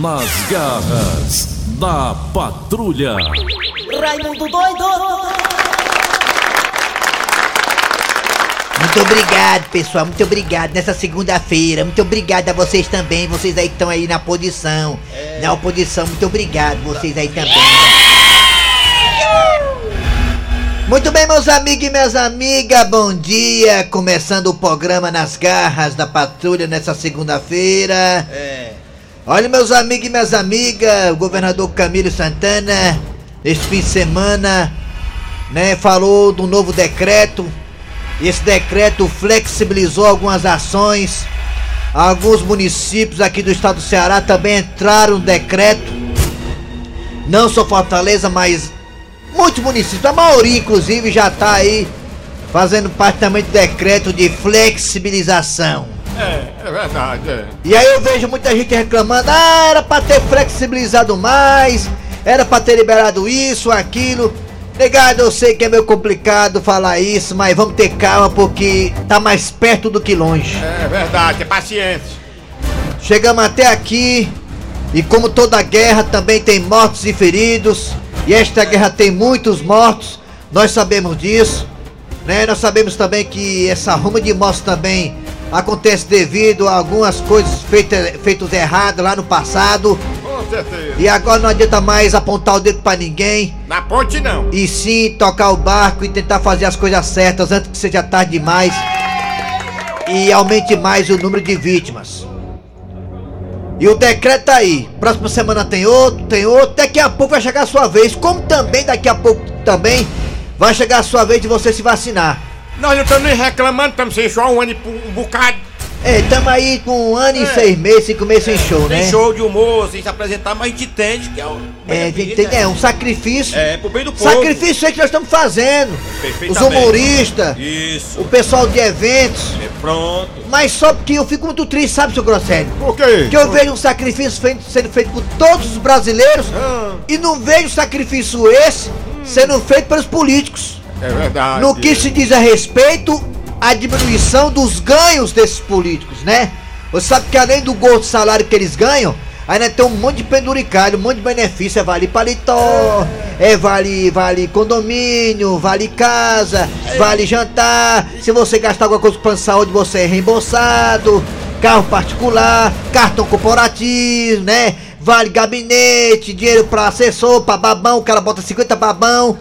Nas garras da patrulha. Raimundo doido! Muito obrigado, pessoal. Muito obrigado nessa segunda-feira. Muito obrigado a vocês também. Vocês aí que estão aí na posição. Na oposição, muito obrigado. Vocês aí também. Muito bem, meus amigos e minhas amigas. Bom dia. Começando o programa Nas Garras da Patrulha nessa segunda-feira. É. Olha, meus amigos e minhas amigas, o governador Camilo Santana, esse fim de semana, né, falou do novo decreto. Esse decreto flexibilizou algumas ações. Alguns municípios aqui do estado do Ceará também entraram no decreto. Não só Fortaleza, mas muitos municípios, a maioria inclusive já tá aí fazendo parte também do decreto de flexibilização. É, é verdade, é. E aí eu vejo muita gente reclamando, ah, era pra ter flexibilizado mais, era pra ter liberado isso, aquilo. Negado, eu sei que é meio complicado falar isso, mas vamos ter calma porque tá mais perto do que longe. É verdade, é paciência. Chegamos até aqui e como toda guerra também tem mortos e feridos, e esta guerra tem muitos mortos, nós sabemos disso, né? Nós sabemos também que essa ruma de mortos também acontece devido a algumas coisas feitas feitos erradas lá no passado, Com certeza. e agora não adianta mais apontar o dedo pra ninguém, Na ponte não. e sim tocar o barco e tentar fazer as coisas certas antes que seja tarde demais e aumente mais o número de vítimas. E o decreto tá aí. Próxima semana tem outro, tem outro. Daqui a pouco vai chegar a sua vez. Como também daqui a pouco também vai chegar a sua vez de você se vacinar. Nós não estamos nem reclamando, estamos sem show um ano e um bocado. É, tamo aí com um ano e É. seis meses, cinco meses sem show, né? show de humor, sem se apresentar, mas a gente entende que é o. É, tem- né? é um sacrifício. É, pro bem do povo. Sacrifício é que nós estamos fazendo. Os Perfeitamente. humoristas, Isso. o pessoal de eventos. É, pronto. Mas só porque eu fico muito triste, sabe, seu Grosselio? Por quê? Que eu vejo um sacrifício feito- sendo feito por todos os brasileiros Ah, e não vejo sacrifício esse sendo feito pelos políticos. É verdade. No que se diz a respeito à diminuição dos ganhos desses políticos, né? Você sabe que além do gordo salário que eles ganham, ainda tem um monte de penduricalho, um monte de benefício. É vale paletó, é vale, vale condomínio, vale casa, vale jantar. Se você gastar alguma coisa com saúde, você é reembolsado. Carro particular, cartão corporativo, né? Vale gabinete, dinheiro pra assessor, pra babão, o cara bota 50 babão.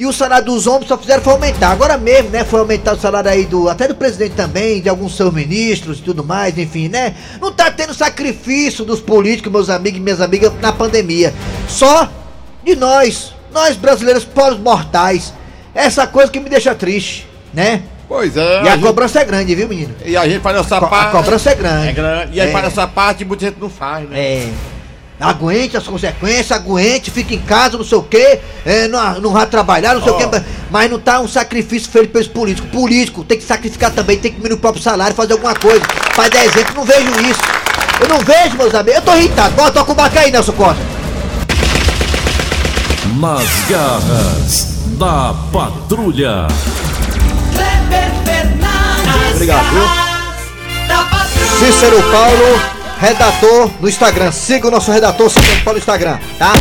E o salário dos homens só fizeram foi aumentar. Agora mesmo, né? Foi aumentar o salário aí do. Até do presidente também, de alguns seus ministros e tudo mais, enfim, né? Não tá tendo sacrifício dos políticos, meus amigos e minhas amigas, na pandemia. Só de nós, nós brasileiros pobres mortais. Essa coisa que me deixa triste, né? Pois é. E a gente- cobrança é grande, viu, menino? E a gente faz nossa A parte. cobrança é grande. É grande. E aí É. faz nossa parte e muita gente não faz, né? É. Aguente as consequências, aguente, fique em casa, não sei o quê, é, não, não vai trabalhar, não sei o Ó. quê, mas não tá um sacrifício feito pelos políticos. Político tem que sacrificar também, tem que diminuir o próprio salário, fazer alguma coisa. Pra dar exemplo, não vejo isso. Eu não vejo, meus amigos. Eu tô irritado. Bota toca o barco aí, Nelson Costa. Nas garras da patrulha. Kleber Fernandes! Obrigado, Da patrulha! Cícero Paulo, redator no Instagram. Siga o nosso redator Cícero Paulo no Instagram, tá?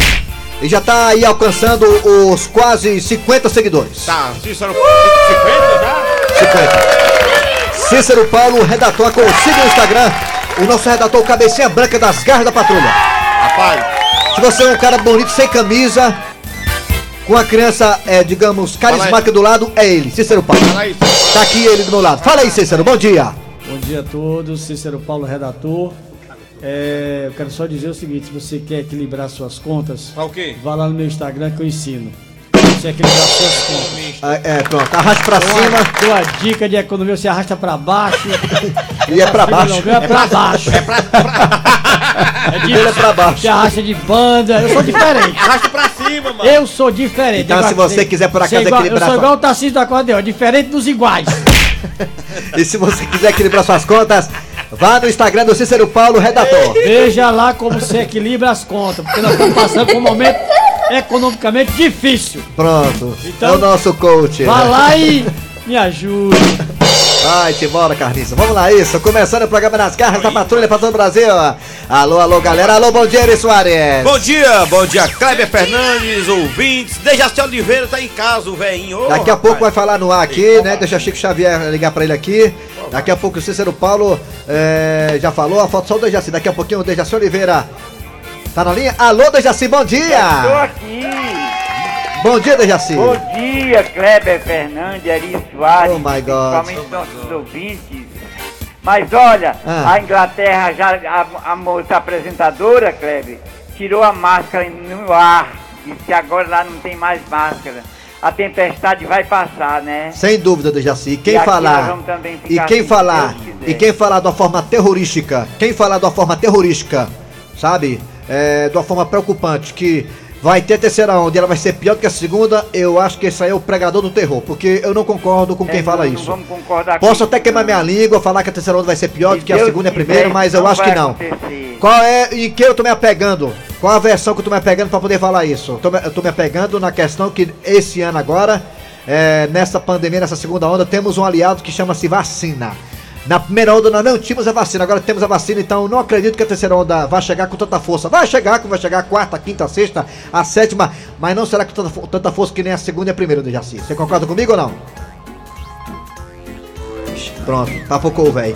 Ele já tá aí alcançando os quase 50 seguidores. Tá, Cícero, 50 já? 50. Cícero Paulo, redator, siga no Instagram. O nosso redator, cabecinha branca das garras da patrulha. Rapaz, Se você é um cara bonito, sem camisa, com a criança, é, digamos, carismática do lado, é ele, Cícero Paulo. fala aí. Tá aqui ele do meu lado. Fala aí, Cícero, bom dia. Bom dia a todos, Cícero Paulo, redator. É, eu quero só dizer o seguinte: se você quer equilibrar suas contas, o quê? vá lá no meu Instagram que eu ensino. Você equilibrar suas contas. Ah, É, pronto, arraste pra Dou cima uma dica de economia, você arrasta pra baixo. e é pra baixo. Não, é pra baixo. É, de, Ele é pra baixo. Você arrasta de banda. Eu sou diferente. Arrasta pra cima, mano. Eu sou diferente. Então, se você quiser, por acaso, igual- equilibrar Eu sou igual o Tarcísio da Cordeão, diferente dos iguais. E se você quiser equilibrar suas contas, vá no Instagram do Cícero Paulo, redator. Veja lá como você equilibra as contas, porque nós estamos passando por um momento economicamente difícil. Pronto. Então, é o nosso coach. Vá né? lá e me ajude. Vai-te embora, Carniça. Vamos lá, isso. Começando o programa nas garras da patrulha pra todo o Brasil. Alô, alô, galera. Alô, bom dia, Eri Soares. Bom dia, bom dia, Kleber Fernandes, ouvintes. Dejaci Oliveira tá em casa, o velhinho. Daqui a rapaz. pouco vai falar no ar aqui, né? Deixa Chico Xavier ligar pra ele aqui. Daqui a pouco o Cícero Paulo eh, já falou, a foto só o Dejaci. Daqui a pouquinho o Dejaci Oliveira tá na linha. Alô, Dejaci, bom Tô dia! aqui. Bom dia, Dejaci. Bom dia, Kleber Fernandes, Ari Soares, Oh, my God. principalmente nossos ouvintes. Mas olha, Ah. a Inglaterra já, a, a moça apresentadora, Kleber, tirou a máscara no ar. Disse que agora lá não tem mais máscara. A tempestade vai passar, né? Sem dúvida, Dejaci. E Quem E falar. E quem assim, falar. E quem falar de uma forma terrorística. Quem falar de uma forma terrorística, sabe? É, de uma forma preocupante, que vai ter terceira onda e ela vai ser pior do que a segunda, eu acho que esse aí é o pregador do terror. Porque eu não concordo com quem É, fala não- isso. Não vamos concordar Posso até queimar minha língua, falar que a terceira onda vai ser pior do que a Deus segunda e a primeira, mas eu acho que não. acontecer. Qual é e que eu tô me apegando? Qual a versão que eu tô me apegando pra poder falar isso? Eu tô, me- eu tô me apegando na questão que esse ano agora, é, nessa pandemia, nessa segunda onda, temos um aliado que chama-se vacina. Na primeira onda nós não tínhamos a vacina, agora temos a vacina, então não acredito que a terceira onda vai chegar com tanta força. Vai chegar, como vai chegar a quarta, a quinta, a sexta, a sétima, mas não será com tanta, tanta força que nem a segunda e a primeira do Jaci. Você concorda comigo ou não? Pronto, papocou o velho.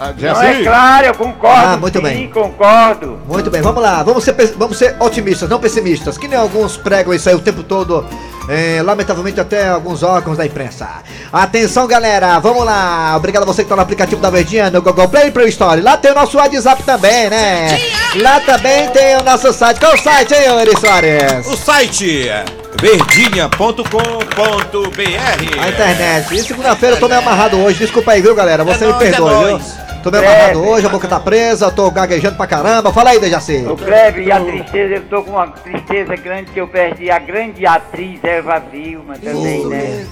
É claro, eu concordo. Ah, muito sim, bem. concordo. Muito bem, vamos lá. Vamos ser, vamos ser otimistas, não pessimistas. Que nem alguns pregam isso aí o tempo todo. É, lamentavelmente até alguns órgãos da imprensa. Atenção, galera. Vamos lá. Obrigado a você que tá no aplicativo da Verdinha, no Google Play Play Store. Lá tem o nosso WhatsApp também, né? Lá também tem o nosso site. Qual o site, hein, Eri Soares? O site é verdinha.com.br. A internet. E segunda-feira eu tô meio amarrado hoje. Desculpa aí, viu, galera? Você É me nóis, é viu? Tô meio É, amarrado é hoje, a boca tá presa, tô gaguejando pra caramba. Fala aí, Dejaci. O Kleber e a tristeza, eu tô com uma tristeza grande que eu perdi a grande atriz Eva Vilma também, né?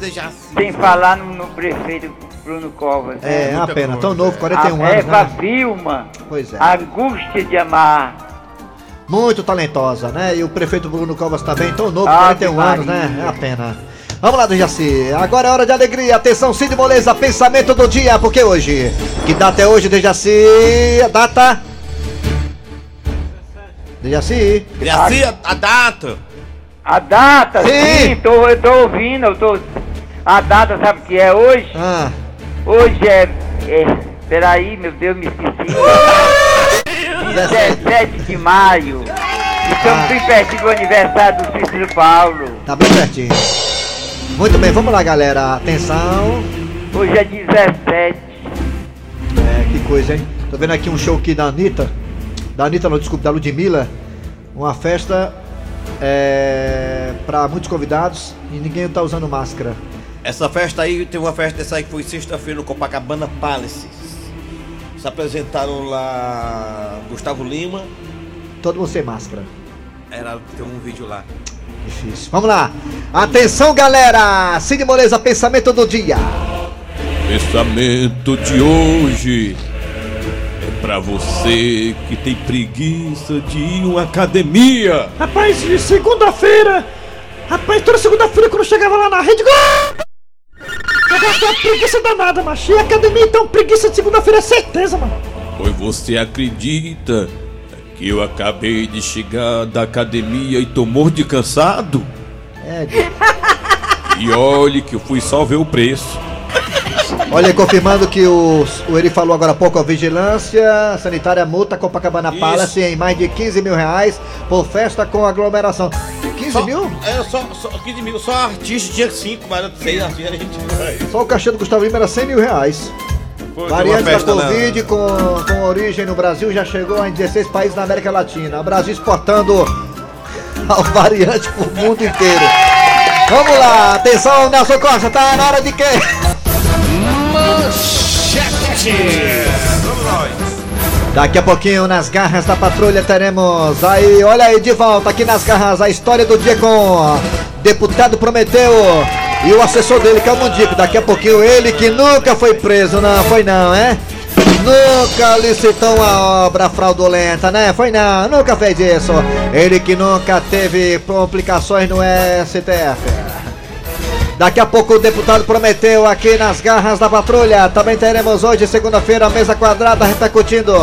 Sem falar no, no prefeito Bruno Covas. É, é né? uma pena. Tão novo, 41 a anos, Eva né? Vilma, Pois é. angústia de amar. Muito talentosa, né? E o prefeito Bruno Covas também, tão novo, Ave 41 anos, né? É a pena. Vamos lá, Dejaci. Agora é hora de alegria. Atenção, Cid Moleza, pensamento do dia. Porque hoje? Que data é hoje, Dejaci? A data? Dejaci? Dejaci, a, a data. A data, Sim. sim, tô, eu tô ouvindo, eu tô. A data, sabe o que é hoje? Ah, Hoje é. é peraí, meu Deus, me esqueci. 17 de maio. Estamos Ah. bem perto do aniversário do Cícero Paulo. tá bem certinho. Muito bem, vamos lá, galera. Atenção. Hoje é 17. É, que coisa, hein? Tô vendo aqui um show aqui da Anitta. Da Anitta, não, desculpa, da Ludmilla. Uma festa é, pra muitos convidados e ninguém tá usando máscara. Essa festa aí, teve uma festa dessa aí que foi sexta-feira no Copacabana Palace. Se apresentaram lá Gustavo Lima. Todo mundo sem máscara. Era, tem um vídeo lá. Difícil. Vamos lá. Atenção, galera. Cid Moleza, pensamento do dia. Pensamento de hoje é pra você que tem preguiça de ir uma academia. Rapaz, de segunda-feira. Rapaz, toda segunda-feira quando eu chegava lá na rede. Pegava aquela preguiça danada, macho. E a academia, então, preguiça de segunda-feira é certeza, mano. Pois você acredita que eu acabei de chegar da academia e tô morto de cansado? É, E olhe que eu fui só ver o preço. olha confirmando que o, o ele falou agora há pouco, a vigilância sanitária multa Copacabana Isso. Palace em mais de 15 mil reais por festa com aglomeração. 15 Só, mil? Era só, só 15 mil, só artista tinha 5, mas era 6 artistas a gente vai. Só o cachê do Gustavo Lima era 100 mil reais. Tem Variante da na- Covid com, com origem no Brasil já chegou em 16 países da América Latina. O Brasil exportando a variante pro mundo inteiro. Vamos lá, atenção, Nelson Costa, tá na hora de quê? Daqui a pouquinho, nas garras da patrulha, teremos aí, olha aí, de volta aqui nas garras, a história do dia com deputado Prometeu e o assessor dele, que é o Mundico. Daqui a pouquinho, ele que nunca foi preso, não foi não, é? Nunca licitou uma obra fraudulenta, né? Foi não, nunca fez isso. Ele que nunca teve complicações no STF. Daqui a pouco o deputado prometeu aqui nas garras da patrulha. Também teremos hoje, segunda-feira, mesa quadrada repercutindo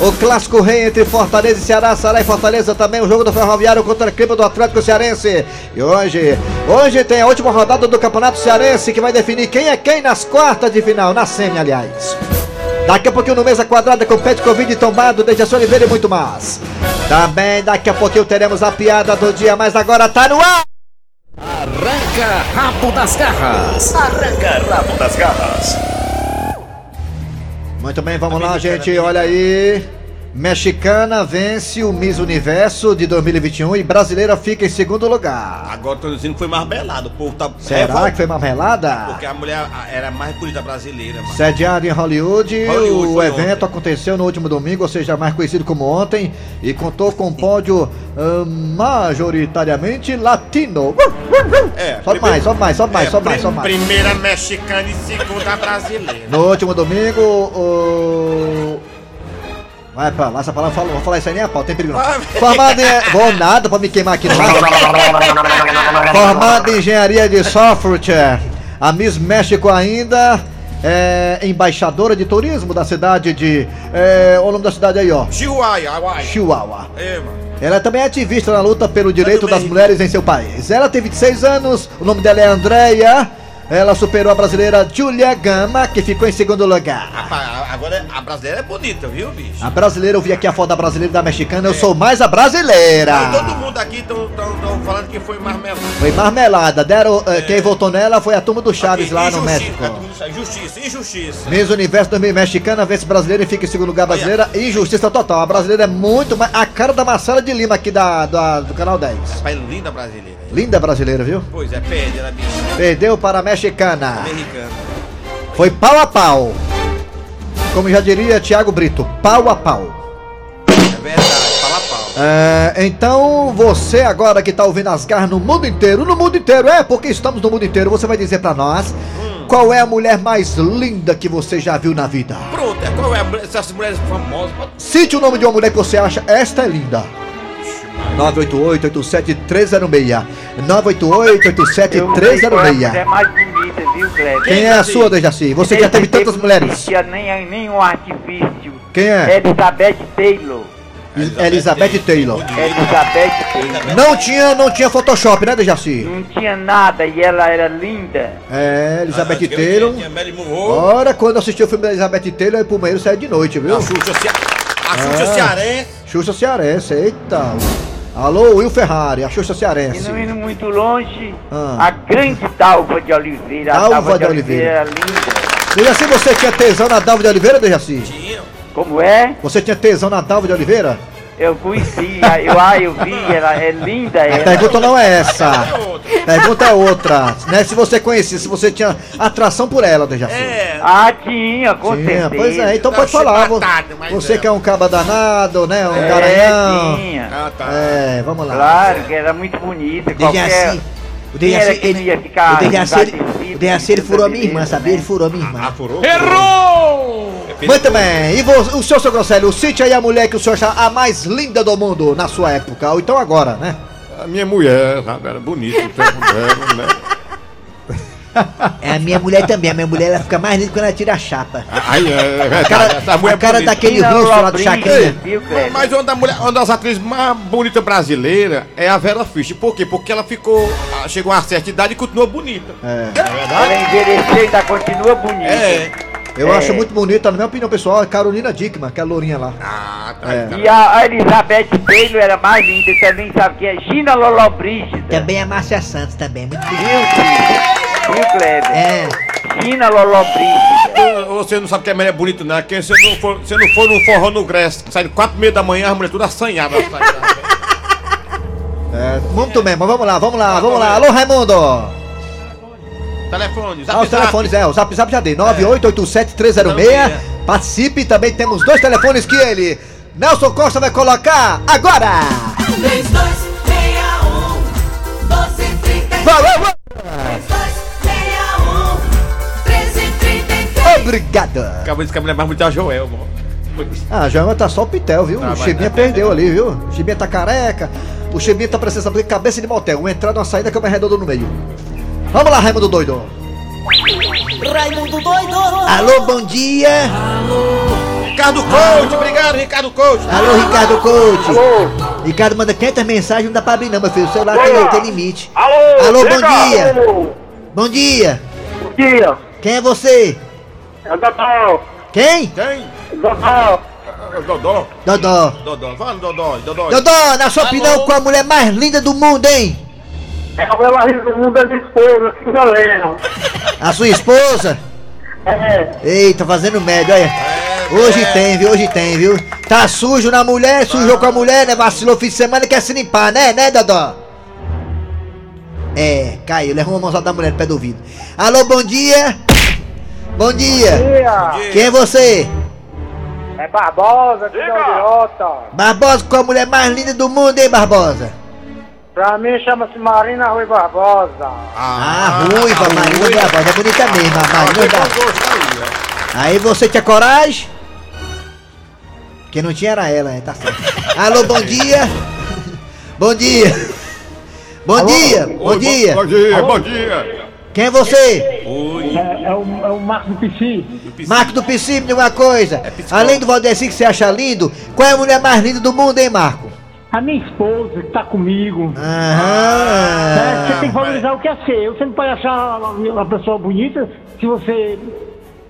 o clássico rei entre Fortaleza e Ceará. Ceará e Fortaleza também o jogo do Ferroviário contra a equipe do Atlético Cearense. E hoje, hoje tem a última rodada do Campeonato Cearense que vai definir quem é quem nas quartas de final, na semi, aliás. Daqui a pouquinho no Mesa Quadrada com Pet Covid tombado, Dejaci Oliveira e muito mais. Também daqui a pouquinho teremos a piada do dia, mas agora tá no ar! Arranca rabo das garras. Arranca rabo das garras. Muito bem, vamos lá, gente. Olha aí. Mexicana vence o Miss Universo de 2021 e brasileira fica em segundo lugar. Agora tô dizendo que foi marmelado. O povo tá Será que foi marmelada? Porque a mulher era mais bonita brasileira, mano. Sediado em Hollywood, Hollywood o evento ontem. aconteceu no último domingo, ou seja, mais conhecido como ontem, e contou com um pódio ah, majoritariamente latino. É, Sobe mais, sobe mais, sobe mais, É, sobe mais, prim- sobe mais. Primeira mexicana e segunda brasileira. No último domingo, o. Vai pra lá, essa palavra fala, vou falar isso aí nem a pau, tem perigo não. Formado em. Vou nada pra me queimar aqui não. Formado em engenharia de software, a Miss México ainda é embaixadora de turismo da cidade de. É, o nome da cidade aí, ó. Chihuahua. Chihuahua. É, mano. Ela também é ativista na luta pelo direito das mulheres em seu país. Ela tem 26 anos, o nome dela é Andrea. Ela superou a brasileira Julia Gama, que ficou em segundo lugar. Rapaz, agora a brasileira é bonita, viu, bicho? A brasileira, eu vi aqui a foto da brasileira e da mexicana, eu sou mais a brasileira. Mas todo mundo aqui estão falando que foi marmelado. Foi marmelada, deram, eh, quem votou nela foi a turma do Chaves lá no México. Injustiça, injustiça. Miss Universo 2000 mexicana vence brasileira e fica em segundo lugar brasileira. Injustiça total. A brasileira é muito mais. A cara da Marcela de Lima aqui da, da- do canal 10. Rapaz, linda brasileira. Linda brasileira, viu? Pois é, perde, ela bicho. Perdeu para a mexicana. Americana. Foi pau a pau. Como já diria Thiago Brito, pau a pau. É verdade, fala pau. É, então você agora que tá ouvindo as garras no mundo inteiro, no mundo inteiro, é porque estamos no mundo inteiro, você vai dizer pra nós qual é a mulher mais linda que você já viu na vida. Pronto, é, qual é a mulher- essas mulheres famosas? Cite o nome de uma mulher que você acha esta é linda. 988-87-306 988-87-306 É mais bonita, viu, Kleber? Quem é a sua, Dejaci? Você já teve tantas mulheres. Não nem, nenhum artifício. Quem é? Elizabeth Taylor. Elizabeth Taylor. Elizabeth Taylor. Não tinha, não tinha Photoshop, né, Dejaci? Não tinha nada e ela era linda. É, Elizabeth Ah, Taylor. Tinha Ora, quando assisti o filme da Elizabeth Taylor, eu ia pro banheiro sair de noite, viu? a Xuxa, a Xuxa Ah. Cearense. Xuxa Cearense, eita. Alô, Will Ferrari, a Xuxa E Cearense. não indo muito longe, Ah. a grande Dalva de Oliveira. Dalva de Oliveira. era linda. Dejaci, você tinha tesão na Dalva de Oliveira, Dejaci? Tinha. Como é? Você tinha tesão na Dalva de Oliveira? Eu conheci, eu, ah, eu vi, ela é linda. A Ela. pergunta não é essa. A pergunta é outra. Né? Se você conhecia, se você tinha atração por ela, Dejaci. É. Ah, tinha, com Tinha, certeza. pois é, então Não, pode falar. chibatada, mas Você é. que é um caba danado, né? Um É, garanhão. tinha. Ah, tá. É, vamos lá. Claro, que era muito bonita. Qualquer... Dejaci, o Dejaci, não ele, ficar o Dejaci, ele, ele furou a essa minha irmã, sabia? Ele furou a minha irmã. Ah, furou? Errou! Muito bem, e vo- o senhor, seu Grosselio, cite aí a mulher que o senhor acha a mais linda do mundo na sua época, ou então agora, né? A minha mulher, sabe? Era bonita, então, era, né? É a minha mulher também, a minha mulher ela fica mais linda quando ela tira a chapa. Aí, é, é verdade, cara, essa mulher o cara bonita. daquele rosto lá do Chacrinha. Mas uma, da mulher, uma das atrizes mais bonitas brasileiras é a Vera Fischer. Por quê? Porque ela ficou. ah, Chegou a uma certa idade e continua bonita. É. Ela envelheceu e ainda continua bonita. É. Eu É. acho muito bonita, na minha opinião pessoal, a Carolina Dickman, que é a lourinha lá. Ah, tá. É. E a, a Elizabeth Taylor era mais linda também, sabe quem é? Gina Lollobrigida. Também a Márcia Santos, também, muito Viu, filho? Viu, Kleber? É. Gina Lollobrigida. Você não sabe que a mulher é bonita, não. Quem se não for, se não for num forró no Grécia, sai de quatro e meia da manhã, as mulheres tudo assanhadas. É, muito bem, mas vamos lá, vamos lá, vamos lá. Alô, Raimundo! Telefone, zap, Ah, os zap. telefones, é, o zap zap já dei, 9887306. Participe, também temos dois telefones que ele, Nelson Costa, vai colocar agora! 3261 1233 Vai, vai, vai. 3261 1333 Obrigado! Acabou de dizer que a mulher mais é a Joel, mano. Ah, a Joelma tá só o Pitel, viu? Tá, o Chibinha perdeu ali, viu? O Chibinha tá careca. O Chibinha tá precisando de cabeça de motel. Uma entrada, uma saída, que é uma redonda no meio. Vamos lá, Raimundo Doido. Raimundo doido. Alô, bom dia. Ricardo Coach, obrigado, Ricardo Coach. Alô, Ricardo Coach. Alô. Ricardo manda 500 mensagens, não dá pra abrir não, meu filho. O celular tem, tem limite. Alô, Alô, bom dia. Alô, Bom dia. Bom dia. Quem é você? É o Dodó. Quem? Quem? Dodó. Dodó. Dodó. Dodó. Fala, Dodó. Dodó. Dodó, na sua opinião, qual a mulher mais linda do mundo, hein? É a mulher mais linda do mundo da minha esposa, Filomena. A sua esposa? É. Eita, fazendo média, olha. Hoje tem, viu? Hoje tem, viu? Tá sujo na mulher, sujou com a mulher, né? Vacilou fim de semana e quer se limpar, né? Né, Dodó? É, caiu, levou uma mãozada da mulher no pé do ouvido. Alô, bom dia! Bom dia! Dia. Quem é você? É Barbosa, que é idiota. Barbosa, qual a mulher mais linda do mundo, hein, Barbosa? Pra mim chama-se Marina Rui Barbosa. Ah, ruiva, Marina Barbosa, é bonita mesmo, a Marina Barbosa. Aí você tinha coragem? Quem não tinha era ela, é, tá certo. Alô, bom dia! Bom dia! Bom dia! Bom dia! Bom dia, bom dia. Quem é você? Oi. É, é o, é o Marcos do Pici. Marco do Piscine, me diga uma coisa. Além do Valdeci que você acha lindo, qual é a mulher mais linda do mundo, hein, Marco? A minha esposa que tá comigo. É, Aham. você tem que valorizar o que é seu. Você não pode achar uma pessoa bonita se você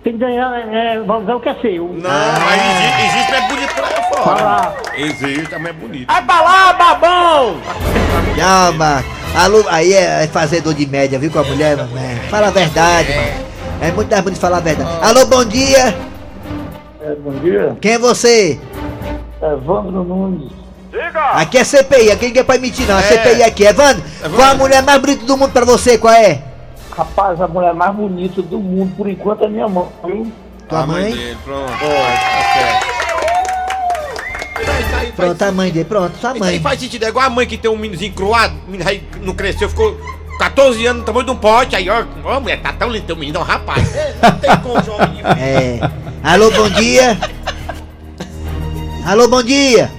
tem que ganhar, é, valorizar o que é seu. Não, mas existe, existe é bonito pra lá fora. Fala. Existe, também é bonito. Vai pra lá, babão! Marco. Alô, aí é, é fazedor de média, viu, com a mulher, mano? É, Fala a verdade, mano. É muito mais bonito falar a verdade. Alô, bom dia! É, bom dia. Quem é você? É Evandro Nunes. Aqui é CPI, aqui ninguém pode mentir não. É É. CPI aqui. Evandro, qual a mulher mais bonita do mundo pra você? Qual é? Rapaz, a mulher mais bonita do mundo, por enquanto, é minha mãe. Tua A mãe? dele, pronto. Certo. Pronto, a mãe dele. Pronto, sua Isso aí mãe. faz sentido, é igual a mãe que tem um meninozinho croado, o menino aí não cresceu, ficou 14 anos no tamanho de um pote, aí ó, ó mulher, tá tão lindo teu menino, é um rapaz. É, Não tem como, João. É. Alô, bom dia. Alô, bom dia.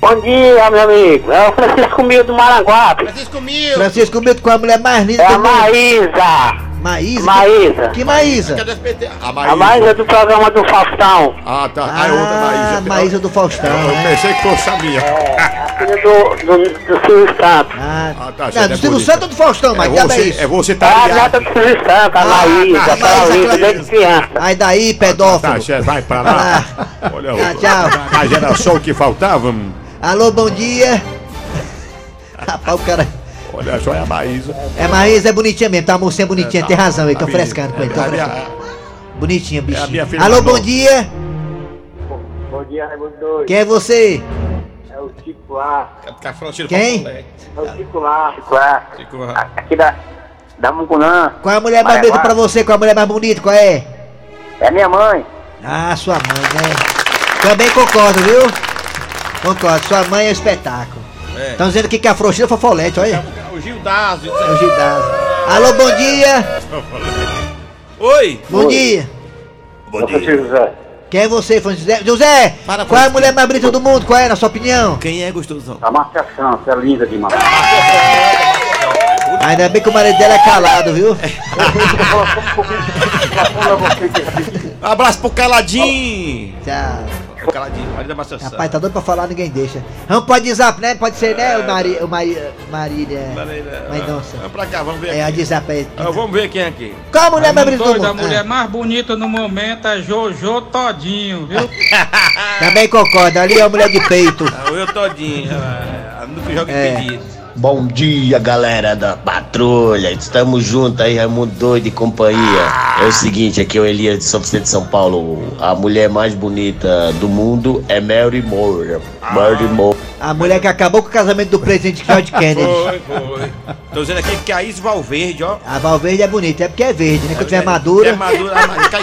Bom dia, meu amigo. É o Francisco Mil do Maranguape. Francisco Mil, Francisco Milton, qual a mulher mais linda É a do mundo? Maísa. Maísa? Maísa. Que Maísa? o SBT? A A Maísa. Maísa do programa do Faustão. Ah, tá. Ah, Ah, é outra Maísa. Maísa do Faustão, Eu né? pensei que fosse a minha. Filha do, do, do Silvio Santos. Ah, Ah, tá, não, do é Silvio. Santos ou do Faustão, mas É é você, é você É tá a ligado. neta do Silvio Santos, a Ah, Maísa. tá, Aquela Maísa, desde criança. Aí daí, Tá, pedófilo. chefe, vai pra lá. Olha, Tá, tchau. Mas era só o que faltava. hum. Alô, bom dia. Rapaz, o cara. Olha só, é a Maísa. É, Maísa é bonitinha mesmo, tá uma mocinha bonitinha, tem razão, ele tô A frescando com ele, tô é a frescando. Bonitinha, É a bichinha. filha Alô, bom dia. Bom dia, Raimundo Doido. Quem é você? É o Chico lá. Tá falando cheiro Quem? moleque. É o Chico lá. Chico lá. Chico lá. Aqui da, da Mucunã. Qual é a mulher mais bonita pra você? Qual é a mulher mais bonita? Qual é? É minha mãe. Ah, sua mãe, né? Também concordo, viu? Concordo, sua mãe é um espetáculo. É. Estão dizendo aqui que a frouxinha foi fofolete, olha. O Gildásio. É o Gidásio. Alô, bom dia. Oi. Bom dia. Bom dia. José. Quem é você, Fã José? José, Para, qual é a mulher mais bonita do mundo? Qual é, na sua opinião? Quem é gostosão? A Márcia Santos, é linda demais. Ainda bem que o marido dela é calado, viu? Um abraço pro Caladinho. Tchau. O Caladinho, marido da Maçã. Rapaz, tá doido pra falar, ninguém deixa. Vamos pode zap, né? Pode ser, né? O Mari... O Mari... Marília... Mendonça. Vamos pra cá, vamos ver É, a aqui. de zap aí. Ah, vamos ver quem é aqui. Qual a mulher mais bonita do a mulher Ah, mais bonita no momento é Jojo Todinho, viu? também concordo, ali é a mulher de peito. Ah, Eu todinho. ah, ah, Nunca joga É. impedido. Bom dia, galera da patrulha. Estamos juntos aí, Raimundo Doido e companhia. É o seguinte, aqui é o Elias de São Vicente de São Paulo. A mulher mais bonita do mundo é Mary Moore. Mary Moore. A mulher que acabou com o casamento do presidente George Kennedy. Foi, foi. Tô dizendo aqui que a Is Valverde, ó. A Valverde é bonita, é porque é verde, né? Quando tiver É madura. madura, a madura cai.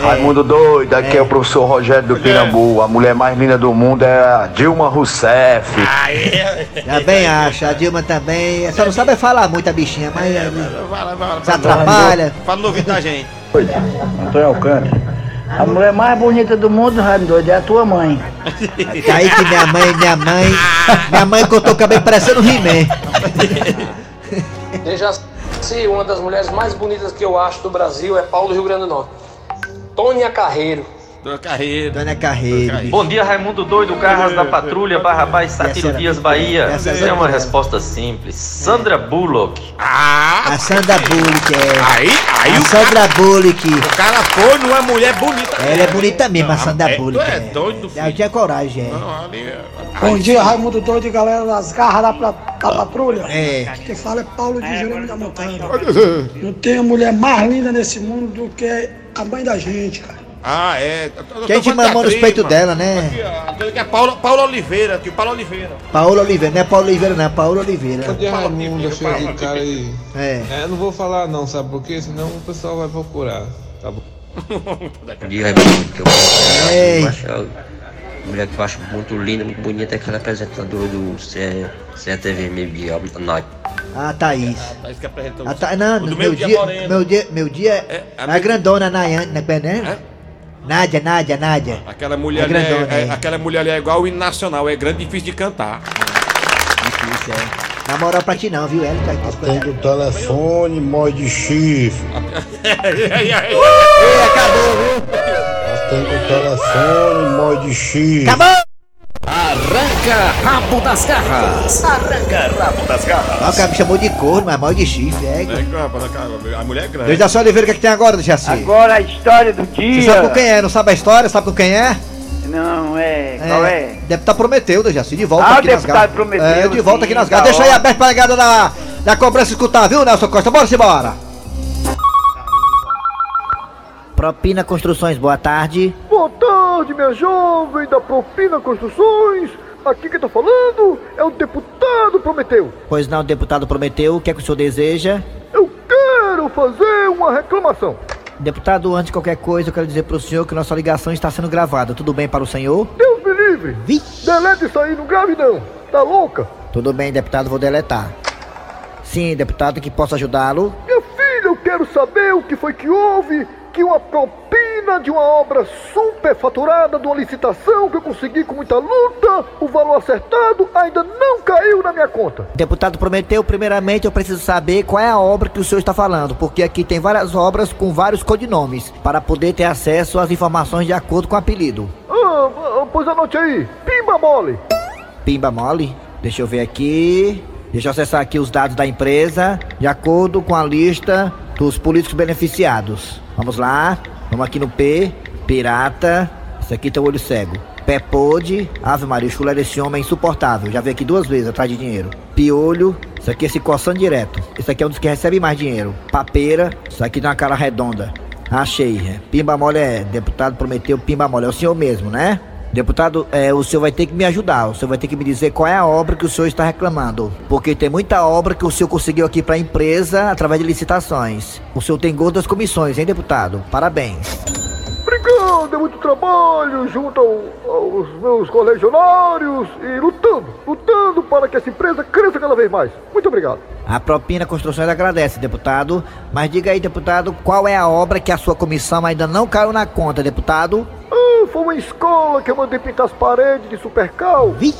Raimundo doido, aqui é. É. o professor Rogério do Pirambu. A mulher mais linda do mundo é a Dilma Rousseff. Já bem acha, a Dilma também. Só não sabe falar muito a bichinha, mas é, Vai lá, vai lá. se atrapalha. Fala no ouvido da gente. Antônio Alcântara. A mulher mais bonita do mundo, Raimundo Doido, é a tua mãe. Tá aí que minha mãe, minha mãe. Minha mãe cortou o cabelo parecendo um He-Man. Sim, uma das mulheres mais bonitas que eu acho do Brasil é Paulo do Rio Grande do Norte. Tônia Carreiro. Dona Carreiro. Dona Carreiro. Bom dia, Raimundo Doido, Carras da Patrulha, Barrabás, Satiro Essa era- Dias, Bahia. essa é uma resposta simples. Sandra Bullock. A Sandra Bullock é. Aí, aí a o Sandra Bullock. O cara foi numa mulher bonita. Ela é bonita mesmo, a Sandra é, Bullock. tu é doido, Ela tinha coragem, é. Não, ali é- Bom dia, Raimundo Doido e galera das garras da, pra- da patrulha. É. Quem fala é Paulo de Jerônimo da Montanha. Não tem a mulher mais linda nesse mundo do que a mãe da gente, cara. Ah, é. Eu tô- eu tô Quem te falando de mamou nos peitos dela, né? Aqui, ó, aquele que é Paulo, Paulo Oliveira, aqui, o Paulo Oliveira. Paulo Oliveira, não é Paulo Oliveira, não, é Paulo Oliveira. Cadê Raimundo, aquele cara aí? É. Eu não vou falar não, sabe por quê? Senão o pessoal vai procurar. Tá bom. Bom dia, Raimundo, que eu a mulher que eu acho muito linda, muito bonita, é aquela apresentadora do C- CTV meio dia à noite. Ah, Thaís. Thaís que apresentou. Ah, tá, não, meu meio-dia dia, moreno. meu dia, meu dia é a a, grandona Nayane, né, né? Nádia, Nádia, Nádia. Aquela mulher, É ali é, é- é. aquela mulher ali é igual o hino nacional, é grande e difícil de cantar. Difícil, é. Na moral pra ti não, viu? Ela tá Atende o telefone, mói de chifre. Ei, acabou, viu? Atende o telefone, mói de chifre. Acabou! Arranca rabo das garras. Arranca rabo das garras. Ah, o cara me chamou de corno, mas mal de chifre, é. É, A mulher é grande. Deus da sua Oliveira, o que, é que tem agora, Jaci? Agora a história do Você dia. sabe com quem é? Não sabe a história? Sabe com quem é? Não, é. Qual é? Deputado Prometeu, né, Jaci? De volta Ah, aqui nas deputado garras. Prometeu, É, de volta sim, aqui nas garras. Deixa aí aberto pra ligada da, da cobrança escutar, viu, Nelson Costa? Bora, simbora. Propina Construções, boa tarde. Boa tarde, minha jovem da Propina Construções. Aqui quem tá falando é o deputado Prometeu. Pois não, deputado Prometeu, o que é que o senhor deseja? Eu quero fazer uma reclamação. Deputado, antes de qualquer coisa, eu quero dizer pro senhor que nossa ligação está sendo gravada. Tudo bem para o senhor? Deus me livre. Delete isso aí, não grave não. Tá louca? Tudo bem, deputado, vou deletar. Sim, deputado, que posso ajudá-lo? Quero saber o que foi que houve que uma propina de uma obra superfaturada de uma licitação que eu consegui com muita luta, o valor acertado ainda não caiu na minha conta. Deputado Prometeu, primeiramente eu preciso saber qual é a obra que o senhor está falando, porque aqui tem várias obras com vários codinomes, para poder ter acesso às informações de acordo com o apelido. Ah, ah, pois anote aí. Pimba mole. Pimba mole? Deixa eu ver aqui. Deixa eu acessar aqui os dados da empresa, de acordo com a lista dos políticos beneficiados. Vamos lá. Vamos aqui no P. Pirata. Isso aqui tem o olho cego. Pé pode. Ave Maria, chulé desse homem é insuportável. Já vi aqui duas vezes atrás de dinheiro. Piolho. Isso aqui é se coçando direto. Isso aqui é um dos que recebe mais dinheiro. Papeira. Isso aqui tem uma cara redonda. Achei. é. Pimba mole é. Deputado prometeu pimba mole. É o senhor mesmo, né? Deputado, é, o senhor vai ter que me ajudar. O senhor vai ter que me dizer qual é a obra que o senhor está reclamando. Porque tem muita obra que o senhor conseguiu aqui para a empresa através de licitações. O senhor tem gosto das comissões, hein, deputado? Parabéns. Obrigado, é muito trabalho junto ao- aos meus colegionários e lutando, lutando para que essa empresa cresça cada vez mais. Muito obrigado. A Propina Construções agradece, deputado. Mas diga aí, deputado, qual é a obra que a sua comissão ainda não caiu na conta, deputado? Ah, foi uma escola que eu mandei pintar as paredes de supercal e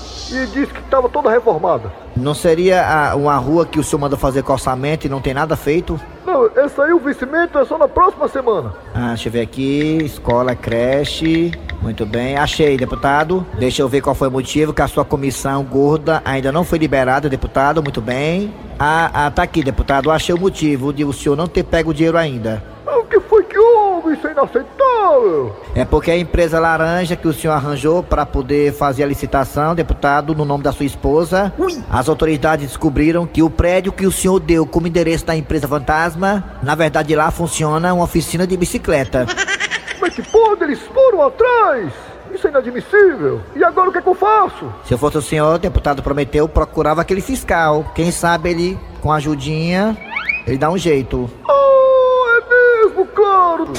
disse que estava toda reformada. Não seria a- uma rua que o senhor mandou fazer com orçamento e não tem nada feito? Não, esse aí o vencimento é só na próxima semana. Ah, deixa eu ver aqui. Escola, creche. Muito bem. Achei, deputado. Deixa eu ver qual foi o motivo que a sua comissão gorda ainda não foi liberada, deputado. Muito bem. Ah, ah, tá aqui, deputado. Achei o motivo de o senhor não ter pego o dinheiro ainda. Ah, O que foi que houve? Isso é inaceitável. É porque a empresa laranja que o senhor arranjou para poder fazer a licitação, deputado, no nome da sua esposa, as autoridades descobriram que o prédio que o senhor deu como endereço da empresa fantasma, na verdade lá funciona uma oficina de bicicleta. Como é que pode? Eles foram atrás. Isso é inadmissível. E agora o que é que eu faço? Se eu fosse o senhor, o deputado prometeu, procurava aquele fiscal. Quem sabe ele, com a ajudinha, ele dá um jeito. Oh, é mesmo, claro.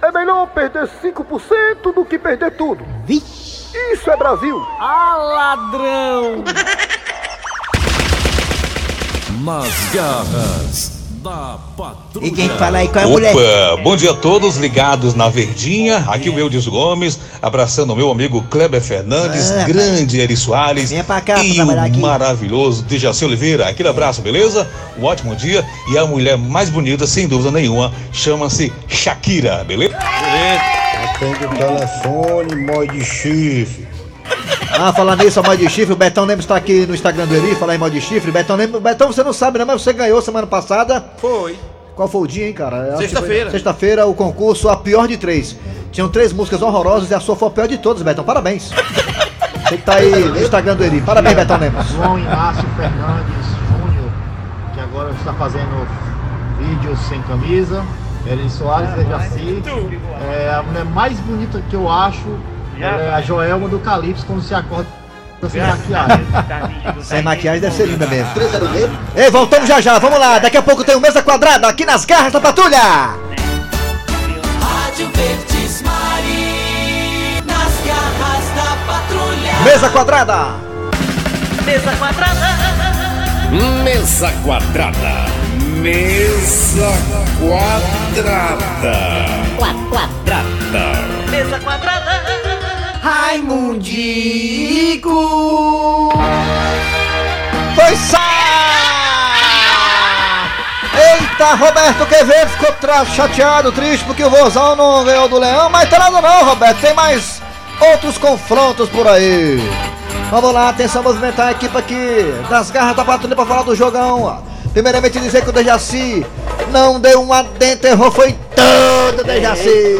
É melhor perder 5% do que perder tudo. Isso é Brasil. Ah, ladrão! Nas garras da Patrulha. E quem fala aí com a mulher? Opa, bom dia a todos ligados na Verdinha. Aqui o Eudes Gomes, abraçando o meu amigo Kleber Fernandes, Ah, grande Eri Soares Venha pra cá e o aqui. maravilhoso Dejaci Oliveira. Aquele abraço, beleza? Um ótimo dia e a mulher mais bonita, sem dúvida nenhuma, chama-se Shakira, beleza? Atende o telefone, mó de chifre. Ah, falando nisso, a mod de chifre, o Betão Lemos tá aqui no Instagram do Eri, falar em mod de chifre. Betão Lemos, Betão, você não sabe, né? Mas você ganhou semana passada. Foi. Qual foi o dia, hein, cara? Sexta-feira. Sexta-feira, o concurso A Pior de Três. Tinham três músicas horrorosas e a sua foi a pior de todas, Betão. Parabéns. Você que tá aí no Instagram do Eri. Parabéns, Betão Lemos. João Inácio Fernandes Júnior, que agora está fazendo vídeos sem camisa. Eri Soares da Jaci. É a mulher mais bonita que eu acho é a Joelma do Calypso quando se acorda sem maquiagem. Sem maquiagem deve ser linda mesmo. Ei, voltamos já já, vamos lá. Daqui a pouco tem o Mesa Quadrada aqui nas garras da patrulha. Rádio Verdes Mari, nas garras da patrulha. Mesa Quadrada. Mesa quadrada. Mesa quadrada. Mesa quadrada. Quadrada. Mesa quadrada. Raimundico. Foi só. Eita, Roberto Quevedo ficou chateado, triste porque o Vozão não ganhou do Leão, mas tá nada não, Roberto, tem mais outros confrontos por aí. Vamos lá, atenção movimentar a equipe aqui das garras da patrulha pra falar do jogão. Primeiramente dizer que o Dejaci não deu um adentro, errou, foi todo Dejaci.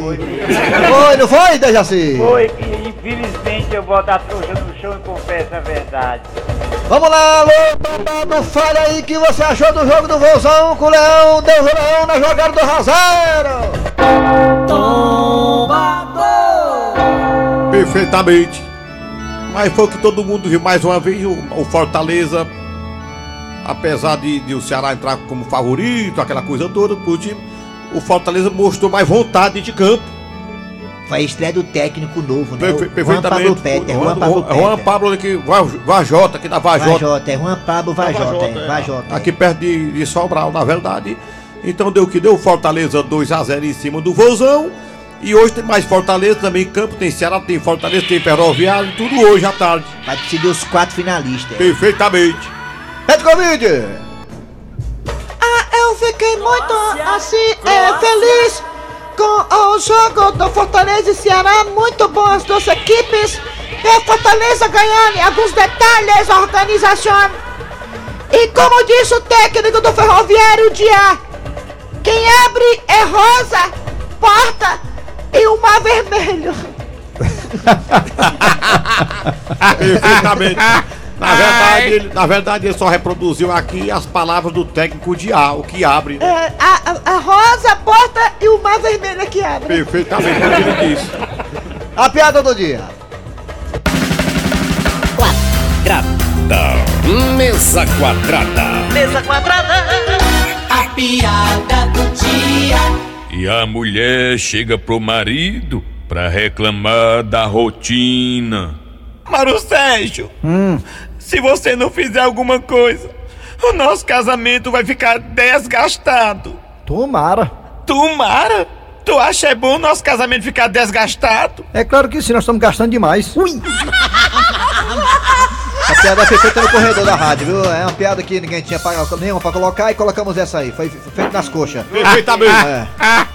Foi, não foi, Dejaci? Foi que infelizmente eu boto a trouxa no chão e confesso a verdade. Vamos lá, alô, Babado, fale aí o que você achou do jogo do Vozão com o Leão, deu o Leão na jogada do Razeiro. Perfeitamente. Mas foi o que todo mundo viu mais uma vez, o, o Fortaleza, apesar de, de o Ceará entrar como favorito, aquela coisa toda pro time, o Fortaleza mostrou mais vontade de campo. Foi a estreia do técnico novo, né? Perfe- O Juan Pablo Peter, Juan Pablo Juan, Juan Peter. Pablo aqui, Va- Vajota, aqui da Vajota. Vajota, é Juan Pablo Vajota, é, Vajota. Aqui perto de, de Sobral, na verdade. Então deu o que deu Fortaleza 2x0 em cima do Vozão. E hoje tem mais Fortaleza também em campo, tem Ceará, tem Fortaleza, tem Ferroviário, tudo hoje à tarde. Vai decidir os quatro finalistas. Perfeitamente. Pede Covid! Ah, eu fiquei muito assim, é, feliz com o jogo do Fortaleza e Ceará. Muito bom as duas equipes. A Fortaleza ganhando em alguns detalhes, organização. E como disse o técnico do Ferroviário dia, quem abre é rosa, porta e o mar vermelho. Perfeitamente. Na verdade, ele, na verdade, ele só reproduziu aqui as palavras do técnico de A, o que abre. né? É, a, a- rosa, a porta e o mar vermelho é que abre. Perfeitamente o que ele disse. A piada do dia. Quadrada. Mesa quadrada. Mesa quadrada. A piada do dia. E a mulher chega pro marido pra reclamar da rotina. Mauro Sérgio, se você não fizer alguma coisa, o nosso casamento vai ficar desgastado. Tomara. Tomara? Tu acha é bom o nosso casamento ficar desgastado? É claro que sim, nós estamos gastando demais. Ui! A piada foi feita no corredor da rádio, viu? É uma piada que ninguém tinha pra, nenhuma pra colocar e colocamos essa aí. Foi feito nas coxas. Perfeitamente. É.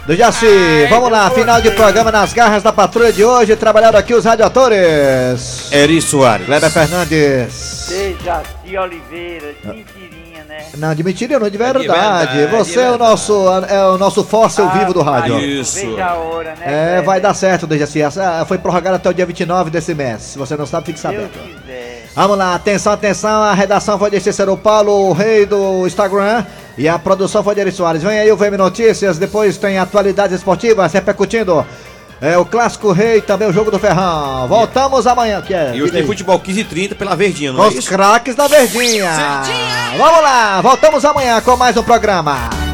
Do Jaci, vamos lá, final de programa nas garras da patrulha de hoje. Trabalharam aqui os radioatores. Eri Soares. Kleber Fernandes. Dejaci Oliveira, mentirinha, né? Não, de mentira não, de verdade. verdade, Você de é o nosso é o nosso fóssil Ah, vivo do rádio. Veja a hora, né? É, vai dar certo, Dejaci. Essa foi prorrogada até o dia 29 desse mês. Se você não sabe, fique sabendo. Vamos lá, atenção, atenção. A redação foi de Cícero Paulo, o rei do Instagram. E a produção foi de Eri Soares. Vem aí o VM Notícias. Depois tem atualidades esportivas repercutindo. É o clássico rei, também o jogo do Ferrão. Voltamos amanhã, que é. E hoje tem aí. futebol 15 e 30 pela Verdinha, não é os isso? craques da Verdinha. Vamos lá, voltamos amanhã com mais um programa.